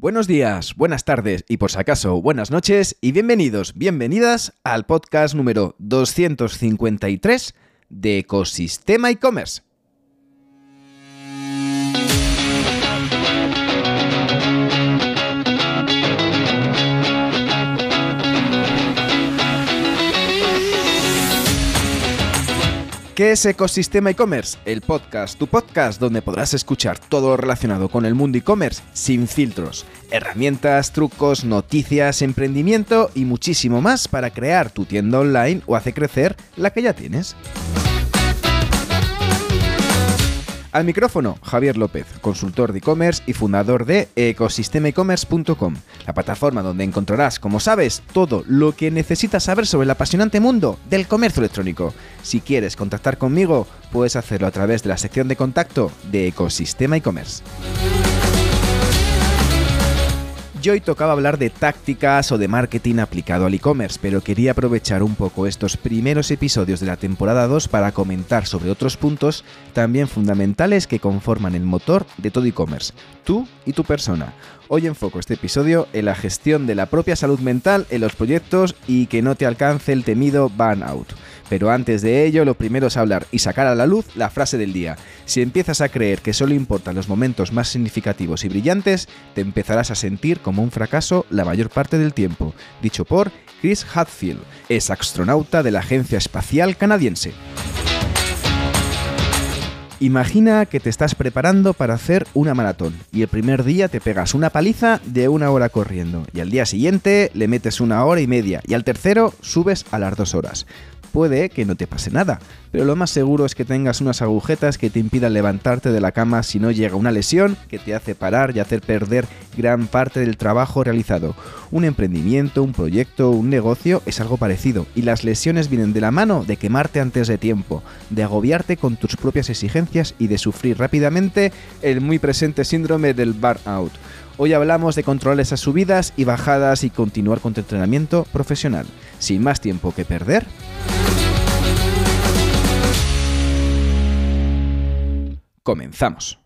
Buenos días, buenas tardes y por si acaso buenas noches y bienvenidos, bienvenidas al podcast número 253 de Ecosistema e-commerce. ¿Qué es Ecosistema e-commerce? El podcast, tu podcast donde podrás escuchar todo lo relacionado con el mundo e-commerce sin filtros. Herramientas, trucos, noticias, emprendimiento y muchísimo más para crear tu tienda online o hacer crecer la que ya tienes. Al micrófono, Javier López, consultor de e-commerce y fundador de ecosistemaecommerce.com, la plataforma donde encontrarás, como sabes, todo lo que necesitas saber sobre el apasionante mundo del comercio electrónico. Si quieres contactar conmigo, puedes hacerlo a través de la sección de contacto de Ecosistema e-commerce. Yo hoy tocaba hablar de tácticas o de marketing aplicado al e-commerce, pero quería aprovechar un poco estos primeros episodios de la temporada 2 para comentar sobre otros puntos también fundamentales que conforman el motor de todo e-commerce, tú y tu persona. Hoy enfoco este episodio en la gestión de la propia salud mental en los proyectos y que no te alcance el temido burnout. Pero antes de ello, lo primero es hablar y sacar a la luz la frase del día. Si empiezas a creer que solo importan los momentos más significativos y brillantes, te empezarás a sentir como un fracaso la mayor parte del tiempo. Dicho por Chris Hadfield, es astronauta de la Agencia Espacial Canadiense. Imagina que te estás preparando para hacer una maratón y el primer día te pegas una paliza de una hora corriendo y al día siguiente le metes una hora y media y al tercero subes a las dos horas puede que no te pase nada, pero lo más seguro es que tengas unas agujetas que te impidan levantarte de la cama si no llega una lesión que te hace parar y hacer perder gran parte del trabajo realizado. Un emprendimiento, un proyecto, un negocio es algo parecido y las lesiones vienen de la mano de quemarte antes de tiempo, de agobiarte con tus propias exigencias y de sufrir rápidamente el muy presente síndrome del burnout. Hoy hablamos de controlar esas subidas y bajadas y continuar con tu entrenamiento profesional. Sin más tiempo que perder, comenzamos.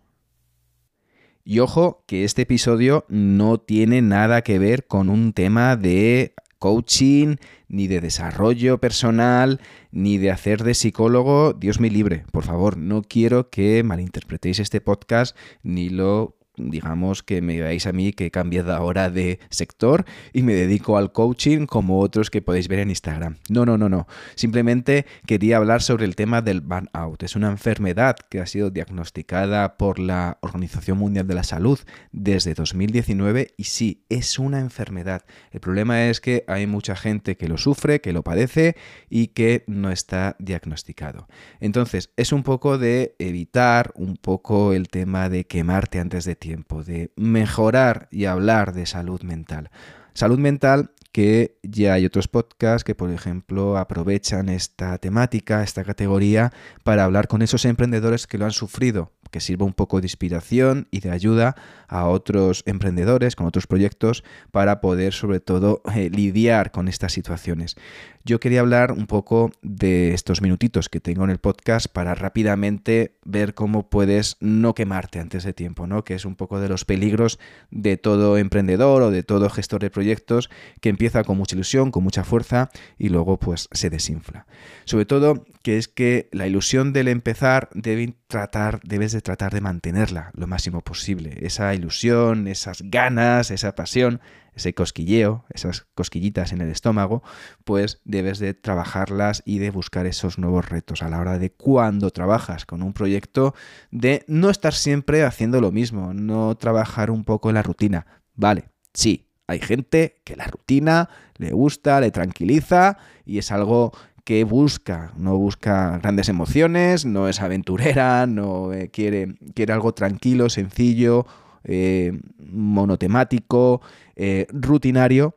Y ojo que este episodio no tiene nada que ver con un tema de coaching, ni de desarrollo personal, ni de hacer de psicólogo. Dios me libre, por favor, no quiero que malinterpretéis este podcast ni lo digamos que me veáis a mí que he cambiado ahora de sector y me dedico al coaching como otros que podéis ver en Instagram. No, no, no, no. Simplemente quería hablar sobre el tema del burnout. Es una enfermedad que ha sido diagnosticada por la Organización Mundial de la Salud desde 2019 y sí, es una enfermedad. El problema es que hay mucha gente que lo sufre, que lo padece y que no está diagnosticado. Entonces, es un poco de evitar un poco el tema de quemarte antes de tiempo, de mejorar y hablar de salud mental. Salud mental que ya hay otros podcasts que, por ejemplo, aprovechan esta temática, esta categoría, para hablar con esos emprendedores que lo han sufrido, que sirva un poco de inspiración y de ayuda a otros emprendedores con otros proyectos para poder, sobre todo, eh, lidiar con estas situaciones. Yo quería hablar un poco de estos minutitos que tengo en el podcast para rápidamente ver cómo puedes no quemarte antes de tiempo, ¿no? Que es un poco de los peligros de todo emprendedor o de todo gestor de proyectos que empieza con mucha ilusión, con mucha fuerza y luego pues se desinfla. Sobre todo que es que la ilusión del empezar debe tratar, debes de tratar de mantenerla lo máximo posible. Esa ilusión, esas ganas, esa pasión ese cosquilleo, esas cosquillitas en el estómago, pues debes de trabajarlas y de buscar esos nuevos retos a la hora de cuando trabajas con un proyecto, de no estar siempre haciendo lo mismo, no trabajar un poco la rutina. Vale, sí, hay gente que la rutina le gusta, le tranquiliza y es algo que busca, no busca grandes emociones, no es aventurera, no eh, quiere, quiere algo tranquilo, sencillo, eh, monotemático, eh, rutinario,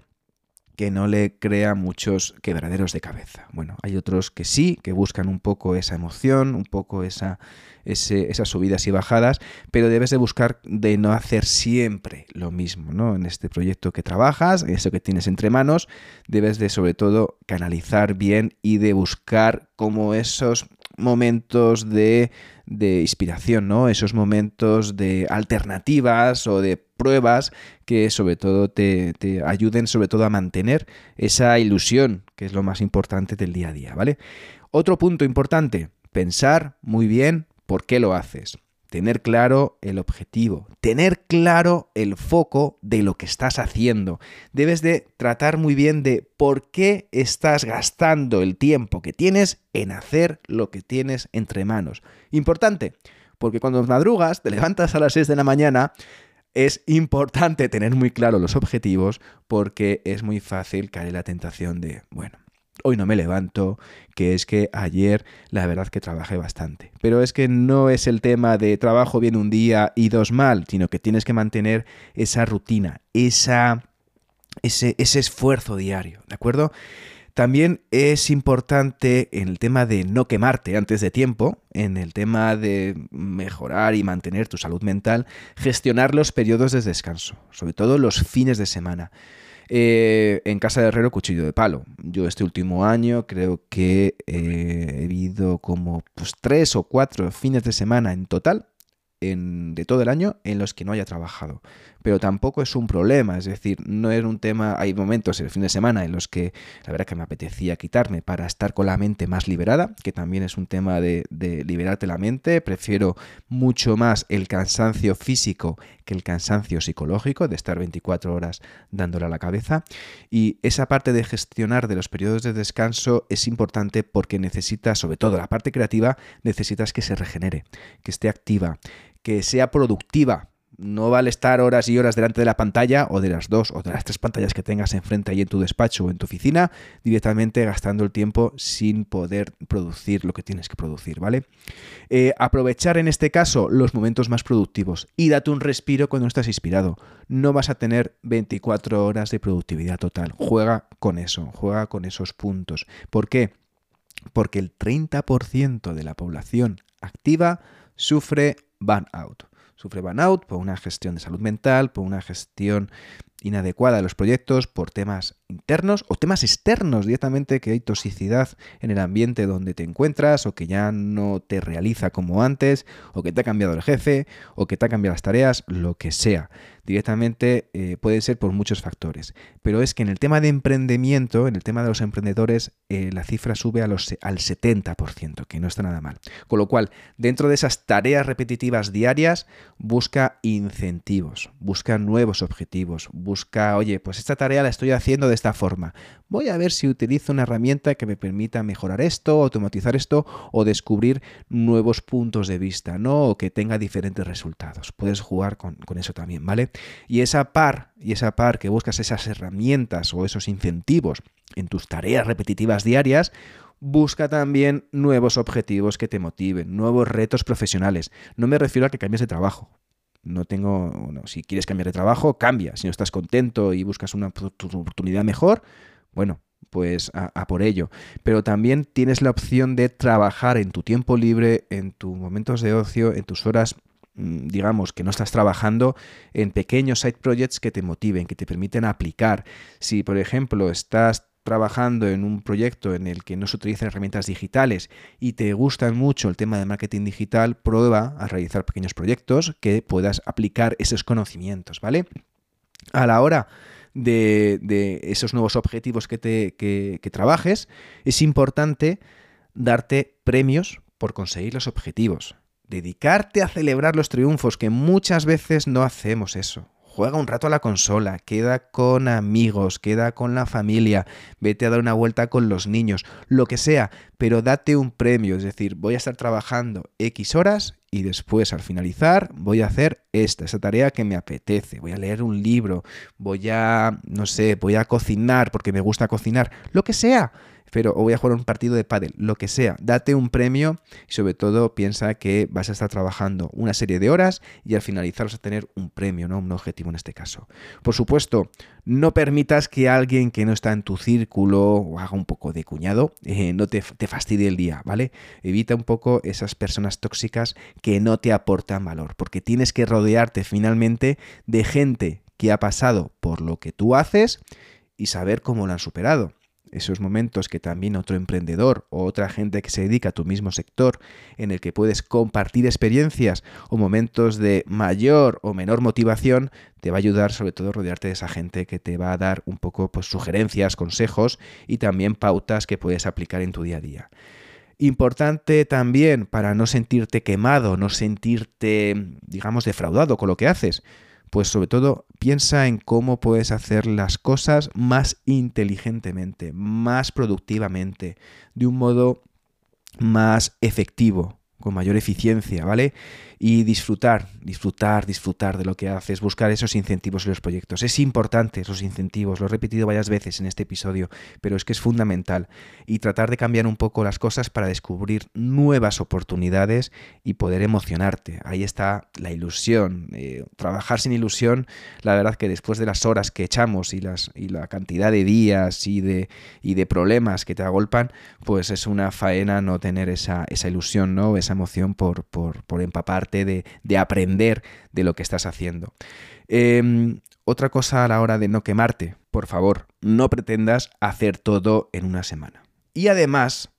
que no le crea muchos quebraderos de cabeza. Bueno, hay otros que sí, que buscan un poco esa emoción, un poco esa, esas subidas y bajadas, pero debes de buscar de no hacer siempre lo mismo, ¿no? En este proyecto que trabajas, eso que tienes entre manos, debes de sobre todo canalizar bien y de buscar cómo esos momentos de, inspiración, ¿no? Esos momentos de alternativas o de pruebas que sobre todo te, te, ayuden sobre todo a mantener esa ilusión, que es lo más importante del día a día, ¿vale? Otro punto importante, pensar muy bien por qué lo haces tener claro el objetivo, tener claro el foco de lo que estás haciendo. Debes de tratar muy bien de por qué estás gastando el tiempo que tienes en hacer lo que tienes entre manos. Importante, porque cuando madrugas, te levantas a las 6 de la mañana, es importante tener muy claro los objetivos porque es muy fácil caer en la tentación de, bueno, hoy no me levanto, que es que ayer la verdad que trabajé bastante. Pero es que no es el tema de trabajo bien un día y dos mal, sino que tienes que mantener esa rutina, esa, ese, ese esfuerzo diario, ¿de acuerdo? También es importante en el tema de no quemarte antes de tiempo, en el tema de mejorar y mantener tu salud mental, gestionar los periodos de descanso, sobre todo los fines de semana. Eh, en casa de herrero, cuchillo de palo. Yo este último año creo que eh, he vivido como pues, tres o cuatro fines de semana en total de todo el año en los que no haya trabajado. Pero tampoco es un problema, es decir, no es un tema, hay momentos el fin de semana en los que la verdad que me apetecía quitarme para estar con la mente más liberada, que también es un tema de, de liberarte la mente, prefiero mucho más el cansancio físico que el cansancio psicológico, de estar 24 horas dándole a la cabeza. Y esa parte de gestionar de los periodos de descanso es importante porque necesitas, sobre todo la parte creativa, necesitas que se regenere, que esté activa, que sea productiva. No vale estar horas y horas delante de la pantalla o de las dos o de las tres pantallas que tengas enfrente ahí en tu despacho o en tu oficina, directamente gastando el tiempo sin poder producir lo que tienes que producir, ¿vale? Eh, aprovechar en este caso los momentos más productivos y date un respiro cuando estás inspirado. No vas a tener 24 horas de productividad total. Juega con eso, juega con esos puntos. ¿Por qué? Porque el 30% de la población activa sufre burnout. Sufre burnout por una gestión de salud mental, por una gestión inadecuada de los proyectos, por temas internos o temas externos directamente, que hay toxicidad en el ambiente donde te encuentras o que ya no te realiza como antes, o que te ha cambiado el jefe, o que te ha cambiado las tareas, lo que sea. Directamente eh, puede ser por muchos factores. Pero es que en el tema de emprendimiento, en el tema de los emprendedores, eh, la cifra sube a los, al 70%, que no está nada mal. Con lo cual, dentro de esas tareas repetitivas diarias, busca incentivos, busca nuevos objetivos, busca, oye, pues esta tarea la estoy haciendo de esta forma. Voy a ver si utilizo una herramienta que me permita mejorar esto, automatizar esto o descubrir nuevos puntos de vista, ¿no? O que tenga diferentes resultados. Puedes jugar con, eso también, ¿vale? Y esa par, y esa par que buscas esas herramientas o esos incentivos en tus tareas repetitivas diarias, busca también nuevos objetivos que te motiven, nuevos retos profesionales. No me refiero a que cambies de trabajo, no tengo, si quieres cambiar de trabajo, cambia. Si no estás contento y buscas una oportunidad mejor, bueno, pues a, por ello. Pero también tienes la opción de trabajar en tu tiempo libre, en tus momentos de ocio, en tus horas mm, digamos, que no estás trabajando en pequeños side projects que te motiven, que te permiten aplicar. Si, por ejemplo, estás trabajando en un proyecto en el que no se utilizan herramientas digitales y te gusta mucho el tema de marketing digital, prueba a realizar pequeños proyectos que puedas aplicar esos conocimientos, ¿vale? A la hora de, esos nuevos objetivos que, te, que trabajes, es importante darte premios por conseguir los objetivos. Dedicarte a celebrar los triunfos, que muchas veces no hacemos eso juega un rato a la consola, queda con amigos, queda con la familia, vete a dar una vuelta con los niños, lo que sea, pero date un premio, es decir, voy a estar trabajando X horas y después al finalizar voy a hacer esta, esa tarea que me apetece, voy a leer un libro, voy a, no sé, voy a cocinar porque me gusta cocinar, lo que sea pero o voy a jugar un partido de pádel, lo que sea, date un premio y sobre todo piensa que vas a estar trabajando una serie de horas y al finalizar vas a tener un premio, ¿no? Un objetivo en este caso. Por supuesto, no permitas que alguien que no está en tu círculo o haga un poco de cuñado eh, no te, te fastidie el día, ¿vale? Evita un poco esas personas tóxicas que no te aportan valor, porque tienes que rodearte finalmente de gente que ha pasado por lo que tú haces y saber cómo lo han superado esos momentos que también otro emprendedor o otra gente que se dedica a tu mismo sector, en el que puedes compartir experiencias o momentos de mayor o menor motivación, te va a ayudar sobre todo rodearte de esa gente que te va a dar un poco pues, sugerencias, consejos y también pautas que puedes aplicar en tu día a día. Importante también para no sentirte quemado, no sentirte, digamos, defraudado con lo que haces pues sobre todo piensa en cómo puedes hacer las cosas más inteligentemente, más productivamente, de un modo más efectivo, con mayor eficiencia, ¿vale? y disfrutar, disfrutar, disfrutar de lo que haces, buscar esos incentivos en los proyectos. Es importante esos incentivos, lo he repetido varias veces en este episodio, pero es que es fundamental. Y tratar de cambiar un poco las cosas para descubrir nuevas oportunidades y poder emocionarte. Ahí está la ilusión. Eh, trabajar sin ilusión, la verdad que después de las horas que echamos y, las, y la cantidad de días y de, y de problemas que te agolpan, pues es una faena no tener esa, esa ilusión, ¿no? Esa emoción por, por, por empapar de, aprender de lo que estás haciendo. Em, otra cosa a la hora de no quemarte, por favor, no pretendas hacer todo en una semana. Y además,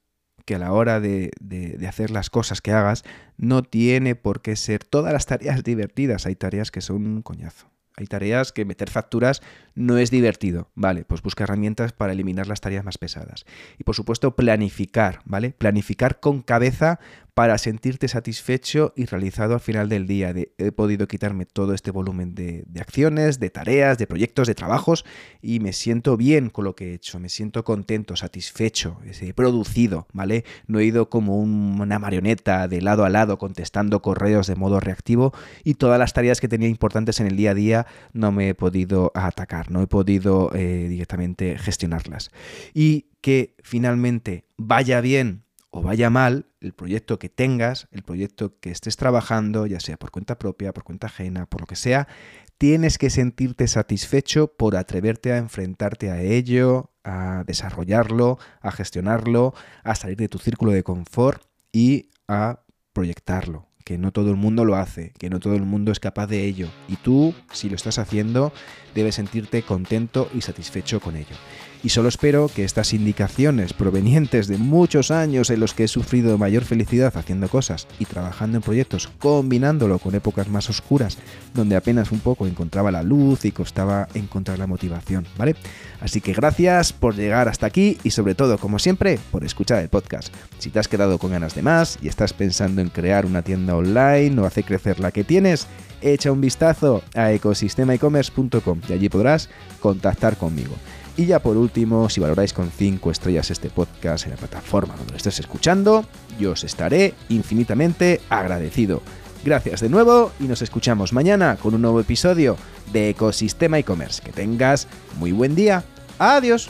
que a la hora de, de, hacer las cosas que hagas, no tiene por qué ser todas las tareas divertidas. Hay tareas que son un coñazo. Hay tareas que meter facturas no es divertido. Vale, pues busca herramientas para eliminar las tareas más pesadas. Y por supuesto, planificar, ¿vale? Planificar con cabeza para sentirte satisfecho y realizado al final del día. He podido quitarme todo este volumen de, acciones, de tareas, de proyectos, de trabajos y me siento bien con lo que he hecho, me siento contento, satisfecho, he producido, ¿vale? No he ido como una marioneta de lado a lado contestando correos de modo reactivo y todas las tareas que tenía importantes en el día a día no me he podido atacar, no he podido eh, directamente gestionarlas. Y que finalmente vaya bien o vaya mal, el proyecto que tengas, el proyecto que estés trabajando, ya sea por cuenta propia, por cuenta ajena, por lo que sea, tienes que sentirte satisfecho por atreverte a enfrentarte a ello, a desarrollarlo, a gestionarlo, a salir de tu círculo de confort y a proyectarlo, que no todo el mundo lo hace, que no todo el mundo es capaz de ello. Y tú, si lo estás haciendo, debes sentirte contento y satisfecho con ello y solo espero que estas indicaciones provenientes de muchos años en los que he sufrido mayor felicidad haciendo cosas y trabajando en proyectos, combinándolo con épocas más oscuras, donde apenas un poco encontraba la luz y costaba encontrar la motivación, ¿vale? Así que gracias por llegar hasta aquí y sobre todo, como siempre, por escuchar el podcast. Si te has quedado con ganas de más y estás pensando en crear una tienda online o hacer crecer la que tienes, echa un vistazo a ecosistemaecommerce.com y allí podrás contactar conmigo. Y ya por último, si valoráis con 5 estrellas este podcast en la plataforma donde lo estés escuchando, yo os estaré infinitamente agradecido. Gracias de nuevo y nos escuchamos mañana con un nuevo episodio de Ecosistema e-commerce. Que tengas muy buen día. Adiós.